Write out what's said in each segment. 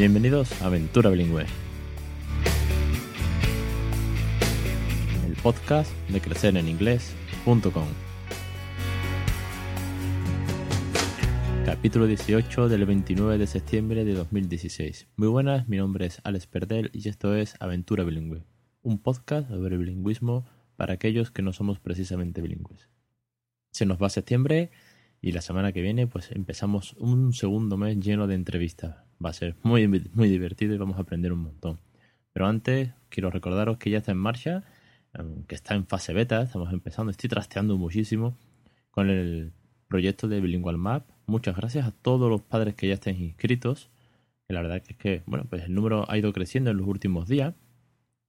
Bienvenidos a Aventura Bilingüe. El podcast de crecereninglés.com. Capítulo 18 del 29 de septiembre de 2016. Muy buenas, mi nombre es Alex Perdel y esto es Aventura Bilingüe, un podcast sobre bilingüismo para aquellos que no somos precisamente bilingües. Se nos va septiembre y la semana que viene pues empezamos un segundo mes lleno de entrevistas. Va a ser muy, muy divertido y vamos a aprender un montón. Pero antes quiero recordaros que ya está en marcha, que está en fase beta, estamos empezando, estoy trasteando muchísimo con el proyecto de Bilingual Map. Muchas gracias a todos los padres que ya estén inscritos. Que la verdad es que, bueno, pues el número ha ido creciendo en los últimos días.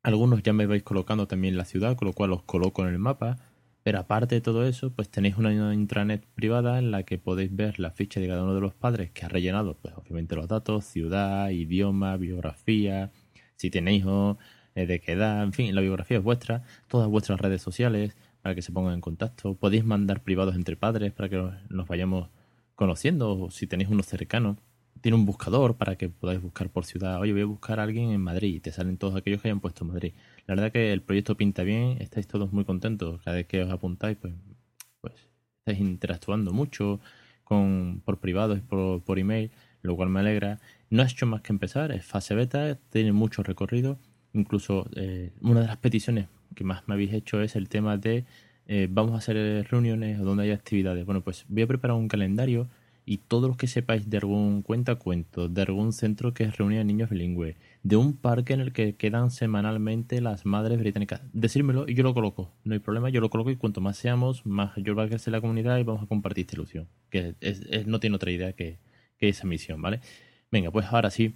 Algunos ya me vais colocando también la ciudad, con lo cual os coloco en el mapa. Pero aparte de todo eso, pues tenéis una intranet privada en la que podéis ver la ficha de cada uno de los padres que ha rellenado, pues obviamente los datos, ciudad, idioma, biografía, si tenéis hijos, eh, de qué edad, en fin, la biografía es vuestra, todas vuestras redes sociales para que se pongan en contacto. Podéis mandar privados entre padres para que nos vayamos conociendo, o si tenéis uno cercano. Tiene un buscador para que podáis buscar por ciudad. Oye, voy a buscar a alguien en Madrid y te salen todos aquellos que hayan puesto Madrid. La verdad que el proyecto pinta bien, estáis todos muy contentos. Cada vez que os apuntáis, pues, pues estáis interactuando mucho con, por privado y por, por email, lo cual me alegra. No ha hecho más que empezar, es fase beta, tiene mucho recorrido. Incluso eh, una de las peticiones que más me habéis hecho es el tema de eh, vamos a hacer reuniones o donde hay actividades. Bueno, pues voy a preparar un calendario y todos los que sepáis de algún cuentacuento, de algún centro que reúne a niños bilingües, de un parque en el que quedan semanalmente las madres británicas, decírmelo y yo lo coloco. No hay problema, yo lo coloco y cuanto más seamos, más yo va a crecer la comunidad y vamos a compartir esta ilusión. Que no tiene otra idea que, que esa misión, ¿vale? Venga, pues ahora sí.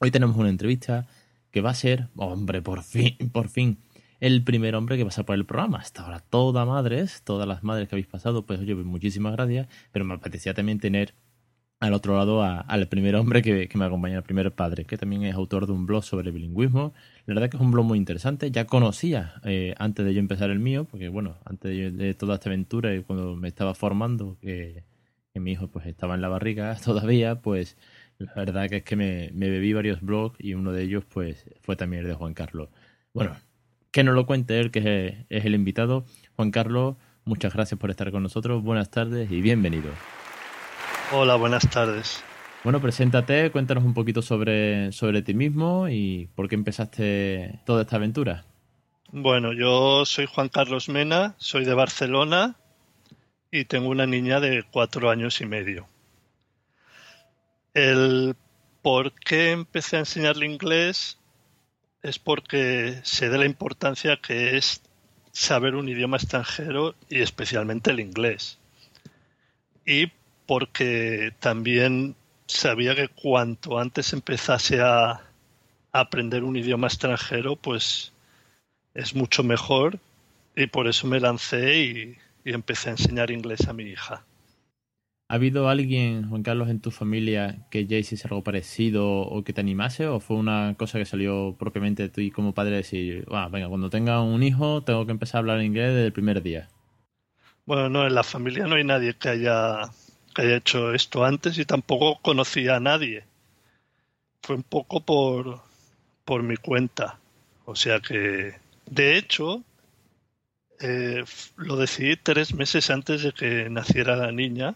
Hoy tenemos una entrevista que va a ser, hombre, por fin, por fin, el primer hombre que pasa por el programa. Hasta ahora, todas madres, todas las madres que habéis pasado, pues oye, pues muchísimas gracias, pero me apetecía también tener al otro lado al primer hombre que, me acompaña, el primer padre, que también es autor de un blog sobre bilingüismo. La verdad que es un blog muy interesante. Ya conocía eh, antes de yo empezar el mío, porque bueno, antes de, toda esta aventura y cuando me estaba formando, que, mi hijo pues estaba en la barriga todavía, pues la verdad que es que me, me bebí varios blogs y uno de ellos pues fue también el de Juan Carlos. Bueno, que nos lo cuente él, que es, el invitado. Juan Carlos, muchas gracias por estar con nosotros. Buenas tardes y bienvenido. Hola, buenas tardes. Bueno, preséntate, cuéntanos un poquito sobre, sobre ti mismo y por qué empezaste toda esta aventura. Bueno, yo soy Juan Carlos Mena, soy de Barcelona y tengo una niña de cuatro años y medio. El por qué empecé a enseñarle inglés es porque sé de la importancia que es saber un idioma extranjero y especialmente el inglés. Y porque también sabía que cuanto antes empezase a aprender un idioma extranjero, pues es mucho mejor y por eso me lancé y, y empecé a enseñar inglés a mi hija. ¿Ha habido alguien, Juan Carlos, en tu familia que ya hiciese algo parecido o que te animase? ¿O fue una cosa que salió propiamente de ti como padre decir, ah, venga, cuando tenga un hijo tengo que empezar a hablar inglés desde el primer día? Bueno, no, en la familia no hay nadie que haya, que haya hecho esto antes y tampoco conocía a nadie. Fue un poco por, por mi cuenta. O sea que, de hecho, eh, lo decidí tres meses antes de que naciera la niña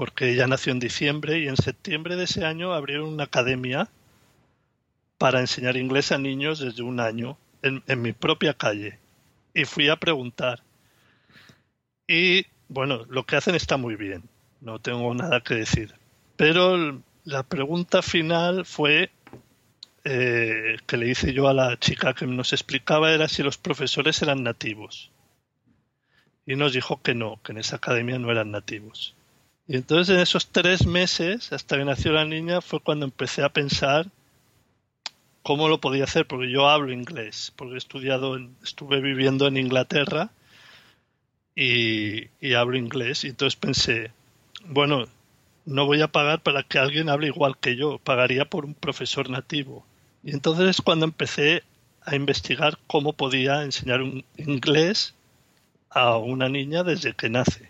porque ella nació en diciembre y en septiembre de ese año abrieron una academia para enseñar inglés a niños desde un año en, mi propia calle. Y fui a preguntar. Y bueno, lo que hacen está muy bien, no tengo nada que decir. Pero la pregunta final fue eh, que le hice yo a la chica que nos explicaba era si los profesores eran nativos. Y nos dijo que no, que en esa academia no eran nativos. Y entonces en esos tres meses, hasta que nació la niña, fue cuando empecé a pensar cómo lo podía hacer, porque yo hablo inglés, porque he estudiado, estuve viviendo en Inglaterra y, y hablo inglés. Y entonces pensé, bueno, no voy a pagar para que alguien hable igual que yo, pagaría por un profesor nativo. Y entonces es cuando empecé a investigar cómo podía enseñar un inglés a una niña desde que nace.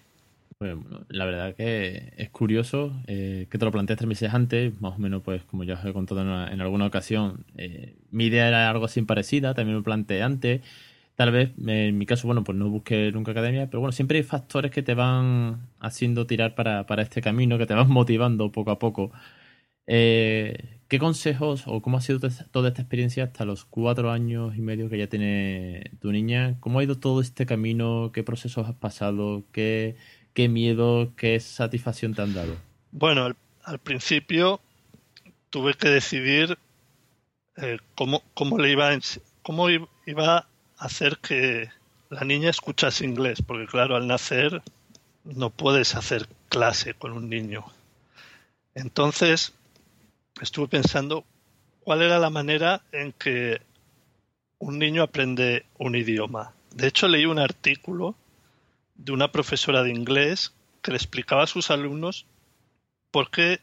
Pues, la verdad que es curioso eh, que te lo plantees tres meses antes, más o menos, pues como ya os he contado en, alguna ocasión, eh, mi idea era algo así parecida, también lo planteé antes. Tal vez, en mi caso, bueno, pues no busqué nunca academia, pero bueno, siempre hay factores que te van haciendo tirar para, para este camino, que te van motivando poco a poco. Eh, ¿Qué consejos o cómo ha sido toda esta experiencia hasta los cuatro años y medio que ya tiene tu niña? ¿Cómo ha ido todo este camino? ¿Qué procesos has pasado? ¿Qué, qué miedo, qué satisfacción te han dado? Bueno, al, principio tuve que decidir eh, cómo, cómo, le iba a, cómo iba a hacer que la niña escuchase inglés, porque claro, al nacer no puedes hacer clase con un niño. Entonces, estuve pensando cuál era la manera en que un niño aprende un idioma. De hecho, leí un artículo de una profesora de inglés que le explicaba a sus alumnos por qué,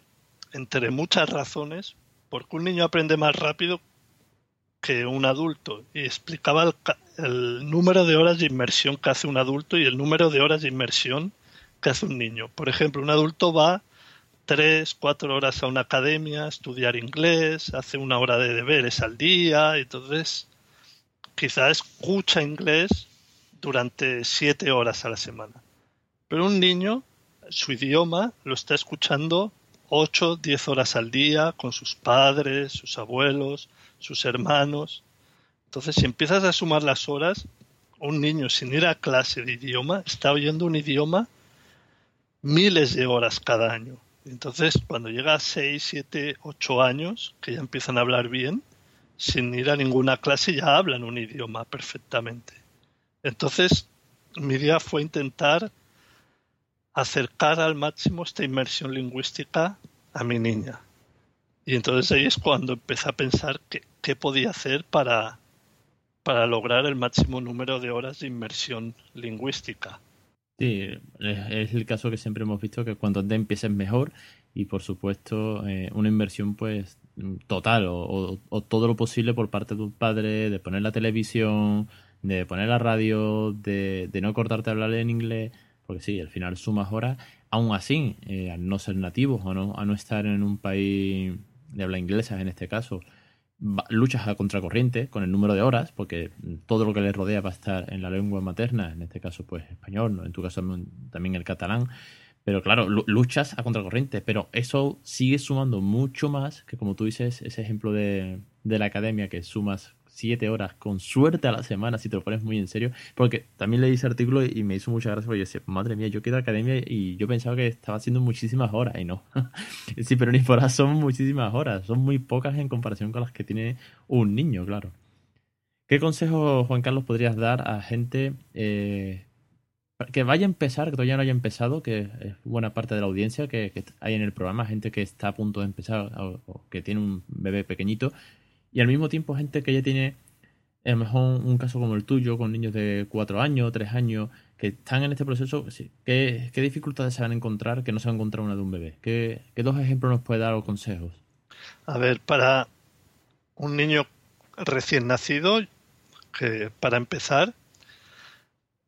entre muchas razones, por qué un niño aprende más rápido que un adulto y explicaba el, el, número de horas de inmersión que hace un adulto y el número de horas de inmersión que hace un niño. Por ejemplo, un adulto va tres, cuatro horas a una academia a estudiar inglés, hace una hora de deberes al día, entonces quizá escucha inglés durante siete horas a la semana. Pero un niño, su idioma, lo está escuchando ocho, diez horas al día con sus padres, sus abuelos, sus hermanos. Entonces, si empiezas a sumar las horas, un niño sin ir a clase de idioma está oyendo un idioma miles de horas cada año. Entonces, cuando llega a 6, 7, 8 años, que ya empiezan a hablar bien, sin ir a ninguna clase ya hablan un idioma perfectamente. Entonces, mi idea fue intentar acercar al máximo esta inmersión lingüística a mi niña. Y entonces ahí es cuando empecé a pensar qué podía hacer para, para lograr el máximo número de horas de inmersión lingüística. Sí, es el caso que siempre hemos visto que cuanto antes empieces mejor y por supuesto eh, una inversión pues total o, todo lo posible por parte de tu padre de poner la televisión, de poner la radio, de, no cortarte a hablar en inglés, porque sí, al final sumas horas, aún así, eh, al no ser nativos o no, a no estar en un país de habla inglesa en este caso, luchas a contracorriente con el número de horas, porque todo lo que les rodea va a estar en la lengua materna, en este caso pues español, en tu caso también el catalán, pero claro, luchas a contracorriente, pero eso sigue sumando mucho más que como tú dices, ese ejemplo de, de la academia que sumas siete horas con suerte a la semana si te lo pones muy en serio. Porque también leí ese artículo y me hizo mucha gracia porque yo decía, madre mía, yo quiero academia y yo pensaba que estaba haciendo muchísimas horas y no. sí, pero ni por son muchísimas horas, son muy pocas en comparación con las que tiene un niño, claro. ¿Qué consejo, Juan Carlos, podrías dar a gente eh, que vaya a empezar, que todavía no haya empezado, que es buena parte de la audiencia que, hay en el programa, gente que está a punto de empezar o que tiene un bebé pequeñito y al mismo tiempo gente que ya tiene a lo mejor un caso como el tuyo, con niños de cuatro años, tres años, que están en este proceso, ¿qué, dificultades se van a encontrar que no se va a encontrar una de un bebé? ¿Qué, dos ejemplos nos puede dar o consejos? A ver, para un niño recién nacido, que para empezar,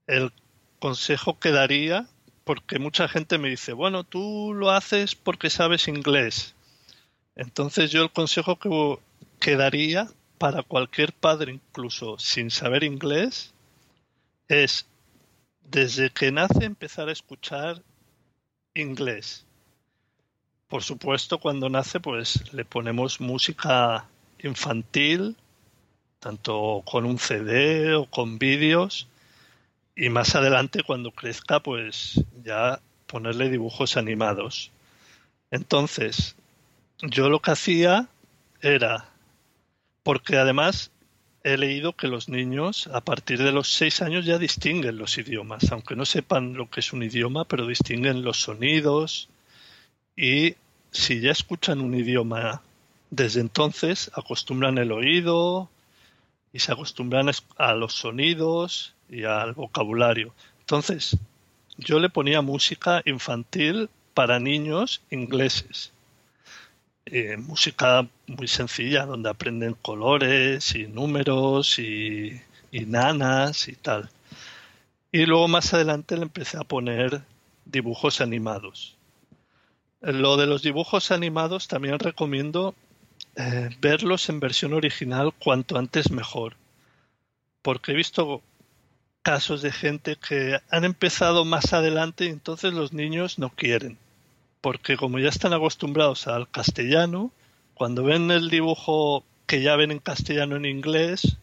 el consejo que daría, porque mucha gente me dice, bueno, tú lo haces porque sabes inglés. Entonces yo el consejo que quedaría para cualquier padre, incluso sin saber inglés, es desde que nace empezar a escuchar inglés. Por supuesto, cuando nace, pues le ponemos música infantil, tanto con un CD o con vídeos, y más adelante, cuando crezca, pues ya ponerle dibujos animados. Entonces, yo lo que hacía era porque además he leído que los niños a partir de los seis años ya distinguen los idiomas, aunque no sepan lo que es un idioma, pero distinguen los sonidos y si ya escuchan un idioma desde entonces, acostumbran el oído y se acostumbran a los sonidos y al vocabulario. Entonces, yo le ponía música infantil para niños ingleses eh, música muy sencilla donde aprenden colores y números y, nanas y tal. Y luego más adelante le empecé a poner dibujos animados. Lo de los dibujos animados también recomiendo eh, verlos en versión original cuanto antes mejor. Porque he visto casos de gente que han empezado más adelante y entonces los niños no quieren. Porque como ya están acostumbrados al castellano, cuando ven el dibujo que ya ven en castellano en inglés,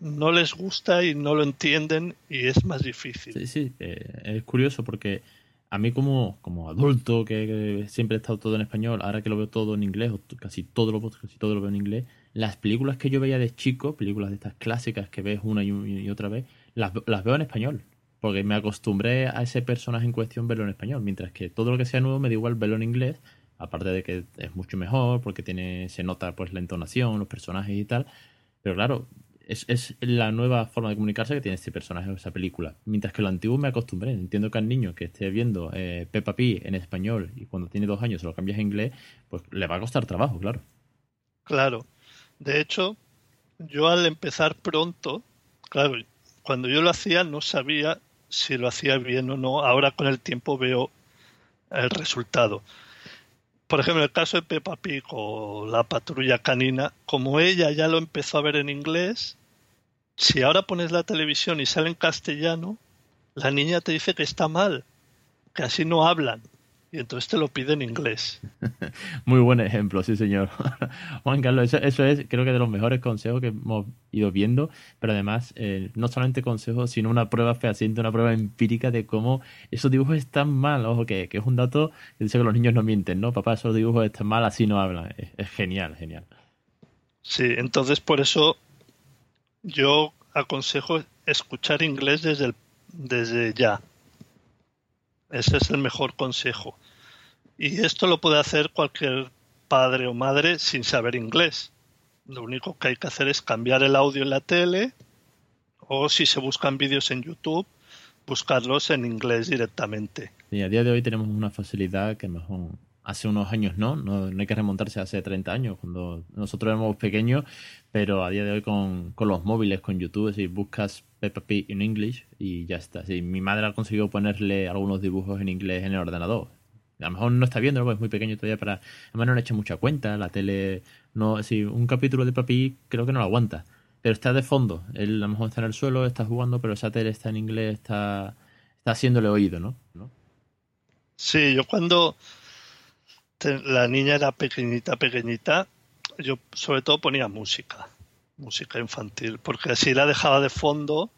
no les gusta y no lo entienden y es más difícil. Sí, sí, eh, es curioso porque a mí como, como adulto que, siempre he estado todo en español, ahora que lo veo todo en inglés, o casi todo lo, casi todo lo veo en inglés, las películas que yo veía de chico, películas de estas clásicas que ves una y, otra vez, las, las, veo en español. Porque me acostumbré a ese personaje en cuestión verlo en español, mientras que todo lo que sea nuevo me da igual verlo en inglés, aparte de que es mucho mejor, porque tiene, se nota pues la entonación, los personajes y tal. Pero claro, es, es, la nueva forma de comunicarse que tiene este personaje o esa película. Mientras que lo antiguo me acostumbré. Entiendo que al niño que esté viendo eh, Peppa Pig en español y cuando tiene dos años se lo cambias a inglés, pues le va a costar trabajo, claro. Claro. De hecho, yo al empezar pronto, claro, cuando yo lo hacía no sabía si lo hacía bien o no. Ahora con el tiempo veo el resultado por ejemplo, el caso de Peppa Pig o la patrulla canina, como ella ya lo empezó a ver en inglés, si ahora pones la televisión y sale en castellano, la niña te dice que está mal, que así no hablan y entonces te lo pide en inglés. Muy buen ejemplo, sí, señor. Juan Carlos, eso, es, creo que de los mejores consejos que hemos ido viendo, pero además, eh, no solamente consejos, sino una prueba fehaciente, una prueba empírica de cómo esos dibujos están mal. Ojo, que, es un dato que dice que los niños no mienten, ¿no? Papá, esos dibujos están mal, así no hablan. Es, genial, genial. Sí, entonces por eso yo aconsejo escuchar inglés desde, desde ya ese es el mejor consejo. Y esto lo puede hacer cualquier padre o madre sin saber inglés. Lo único que hay que hacer es cambiar el audio en la tele o si se buscan vídeos en YouTube, buscarlos en inglés directamente. Y a día de hoy tenemos una facilidad que mejor hace unos años no, no, hay que remontarse hace 30 años, cuando nosotros éramos pequeños, pero a día de hoy con, los móviles, con YouTube, si buscas Peppa Pig en English y ya está. Si mi madre ha conseguido ponerle algunos dibujos en inglés en el ordenador. A lo mejor no está viendo, porque es muy pequeño todavía para... Además no le echa mucha cuenta, la tele... no si Un capítulo de Pig creo que no lo aguanta, pero está de fondo. Él a lo mejor está en el suelo, está jugando, pero esa tele está en inglés, está, está haciéndole oído, ¿no? ¿No? Sí, yo cuando la niña era pequeñita, pequeñita, yo sobre todo ponía música, música infantil, porque así la dejaba de fondo,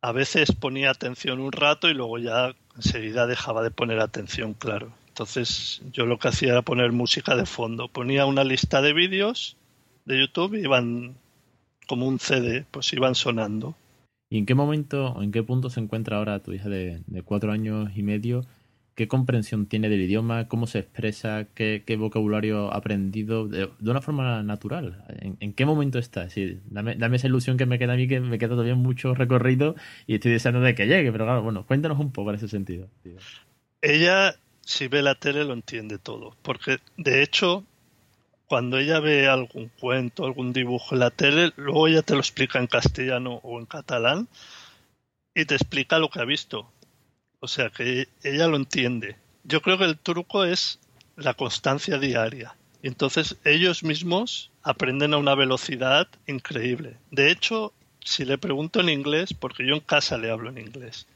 a veces ponía atención un rato y luego ya enseguida dejaba de poner atención, claro. Entonces yo lo que hacía era poner música de fondo, ponía una lista de vídeos de YouTube y iban como un CD, pues iban sonando. ¿Y en qué momento o en qué punto se encuentra ahora tu hija de, de cuatro años y medio qué comprensión tiene del idioma, cómo se expresa, qué, vocabulario ha aprendido de, una forma natural. ¿En, qué momento está? Dame, esa ilusión que me queda a mí, que me queda todavía mucho recorrido y estoy deseando de que llegue, pero claro, bueno, cuéntanos un poco en ese sentido. Ella, si ve la tele, lo entiende todo, porque de hecho, cuando ella ve algún cuento, algún dibujo en la tele, luego ella te lo explica en castellano o en catalán y te explica lo que ha visto o sea que ella lo entiende. Yo creo que el truco es la constancia diaria. Y entonces ellos mismos aprenden a una velocidad increíble. De hecho, si le pregunto en inglés, porque yo en casa le hablo en inglés,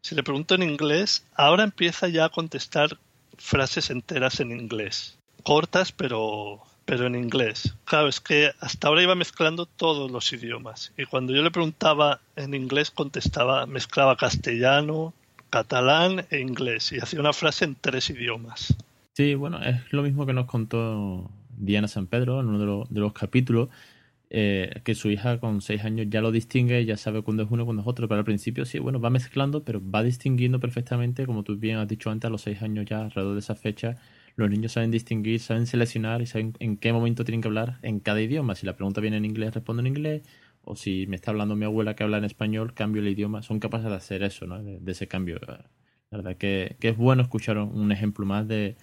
si le pregunto en inglés, ahora empieza ya a contestar frases enteras en inglés. Cortas, pero, pero en inglés. Claro, es que hasta ahora iba mezclando todos los idiomas. Y cuando yo le preguntaba en inglés, contestaba, mezclaba castellano, catalán e inglés y hacía una frase en tres idiomas. Sí, bueno, es lo mismo que nos contó Diana San Pedro en uno de, los, capítulos, eh, que su hija con seis años ya lo distingue, ya sabe cuándo es uno cuándo es otro, pero al principio sí, bueno, va mezclando, pero va distinguiendo perfectamente, como tú bien has dicho antes, a los seis años ya, alrededor de esa fecha, los niños saben distinguir, saben seleccionar y saben en qué momento tienen que hablar en cada idioma. Si la pregunta viene en inglés, respondo en inglés o si me está hablando mi abuela que habla en español, cambio el idioma, son capaces de hacer eso, ¿no? de, ese cambio. La verdad que, es bueno escuchar un ejemplo más de,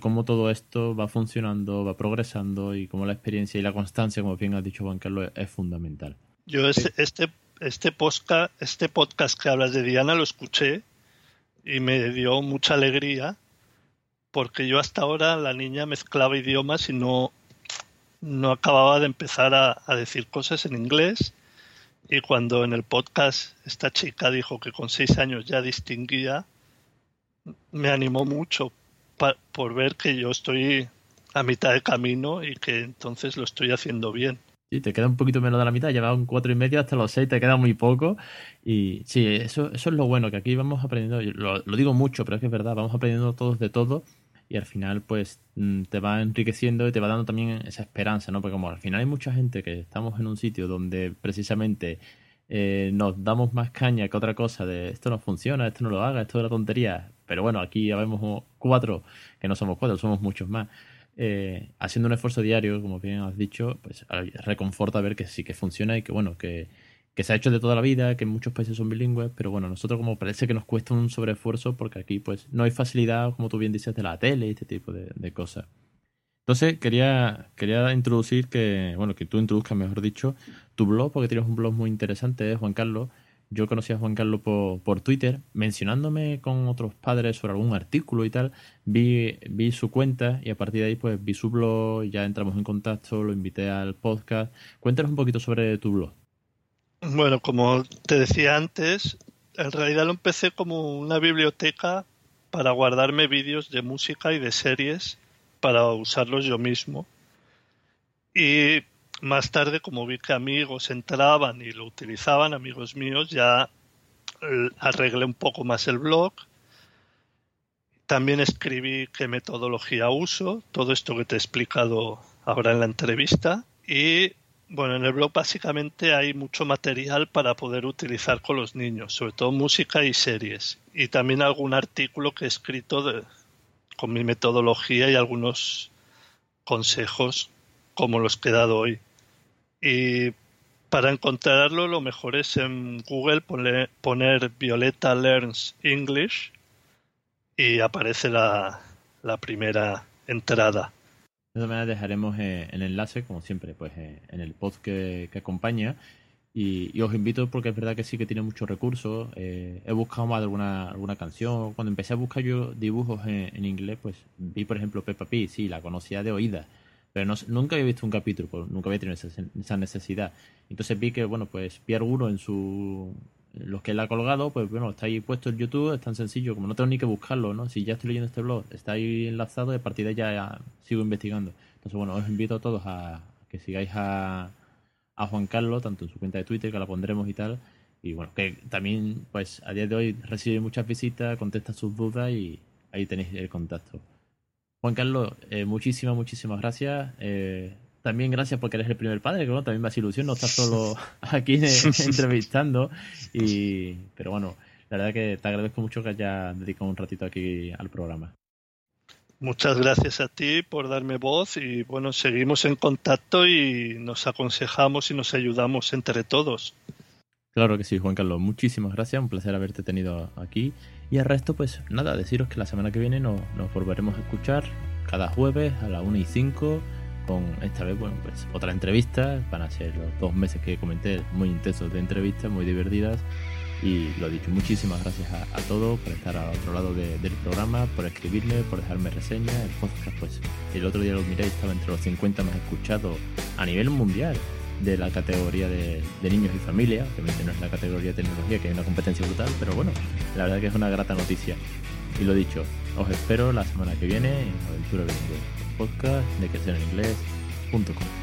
cómo todo esto va funcionando, va progresando y cómo la experiencia y la constancia, como bien has dicho Juan Carlos, es, fundamental. Yo este, este, este, podcast, este podcast que hablas de Diana lo escuché y me dio mucha alegría porque yo hasta ahora la niña mezclaba idiomas y no, no acababa de empezar a, a decir cosas en inglés y cuando en el podcast esta chica dijo que con seis años ya distinguía, me animó mucho por ver que yo estoy a mitad de camino y que entonces lo estoy haciendo bien. Sí, te queda un poquito menos de la mitad, llevas un cuatro y medio hasta los seis, te queda muy poco. Y sí, eso, eso es lo bueno, que aquí vamos aprendiendo, lo, lo digo mucho, pero es que es verdad, vamos aprendiendo todos de todo y al final pues mm, te va enriqueciendo y te va dando también esa esperanza, ¿no? Porque como al final hay mucha gente que estamos en un sitio donde precisamente eh, nos damos más caña que otra cosa de esto no funciona, esto no lo haga, esto es la tontería. Pero bueno, aquí ya vemos cuatro, que no somos cuatro, somos muchos más. Eh, haciendo un esfuerzo diario, como bien has dicho, pues reconforta ver que sí que funciona y que bueno, que, se ha hecho de toda la vida, que en muchos países son bilingües, pero bueno, nosotros como parece que nos cuesta un sobreesfuerzo porque aquí pues no hay facilidad, como tú bien dices, de la tele y este tipo de, cosas. Entonces quería, quería introducir que, bueno, que tú introduzcas, mejor dicho, tu blog, porque tienes un blog muy interesante, Juan Carlos, yo conocí a Juan Carlos por, por, Twitter, mencionándome con otros padres sobre algún artículo y tal, vi, vi su cuenta y a partir de ahí pues vi su blog, ya entramos en contacto, lo invité al podcast. Cuéntanos un poquito sobre tu blog. Bueno, como te decía antes, en realidad lo empecé como una biblioteca para guardarme vídeos de música y de series para usarlos yo mismo. Y más tarde, como vi que amigos entraban y lo utilizaban, amigos míos, ya eh, arreglé un poco más el blog. También escribí qué metodología uso, todo esto que te he explicado ahora en la entrevista. Y bueno, en el blog básicamente hay mucho material para poder utilizar con los niños, sobre todo música y series. Y también algún artículo que he escrito de, con mi metodología y algunos consejos como los que he dado hoy. Y para encontrarlo lo mejor es en Google poner, Violeta Learns English y aparece la, primera entrada. De todas maneras dejaremos eh, el enlace, como siempre, pues eh, en el post que, acompaña. Y, os invito porque es verdad que sí que tiene muchos recursos. Eh, he buscado más alguna, alguna canción. Cuando empecé a buscar yo dibujos en, inglés, pues vi, por ejemplo, Peppa Pig. Sí, la conocía de oídas pero nunca había visto un capítulo, pues, nunca había tenido esa, necesidad. Entonces vi que, bueno, pues Pierre uno en su los que él ha colgado, pues bueno, está ahí puesto en YouTube, es tan sencillo, como no tengo ni que buscarlo, ¿no? Si ya estoy leyendo este blog, está ahí enlazado y a partir de ya, sigo investigando. Entonces, bueno, os invito a todos a, que sigáis a, a Juan Carlos, tanto en su cuenta de Twitter, que la pondremos y tal, y bueno, que también, pues a día de hoy recibe muchas visitas, contesta sus dudas y ahí tenéis el contacto. Juan Carlos, eh, muchísimas, muchísimas gracias. Eh, también gracias porque eres el primer padre, que bueno, también me hace ilusión no estar solo aquí entrevistando. Y, pero bueno, la verdad que te agradezco mucho que hayas dedicado un ratito aquí al programa. Muchas gracias a ti por darme voz y bueno, seguimos en contacto y nos aconsejamos y nos ayudamos entre todos. Claro que sí, Juan Carlos. Muchísimas gracias. Un placer haberte tenido aquí. Y al resto, pues nada, deciros que la semana que viene nos, volveremos a escuchar cada jueves a las 1 y 5 esta vez, bueno, pues otra entrevista. Van a ser los dos meses que comenté muy intensos de entrevistas, muy divertidas. Y lo dicho, muchísimas gracias a, todos por estar al otro lado del programa, por escribirme, por dejarme reseñas. El podcast, pues el otro día lo miré, estaba entre los 50 más escuchados a nivel mundial de la categoría de, niños y familia, obviamente no es la categoría de tecnología, que hay una competencia brutal, pero bueno, la verdad que es una grata noticia. Y lo dicho, os espero la semana que viene en Aventura Bilingüe, podcast de crecer en inglés.com.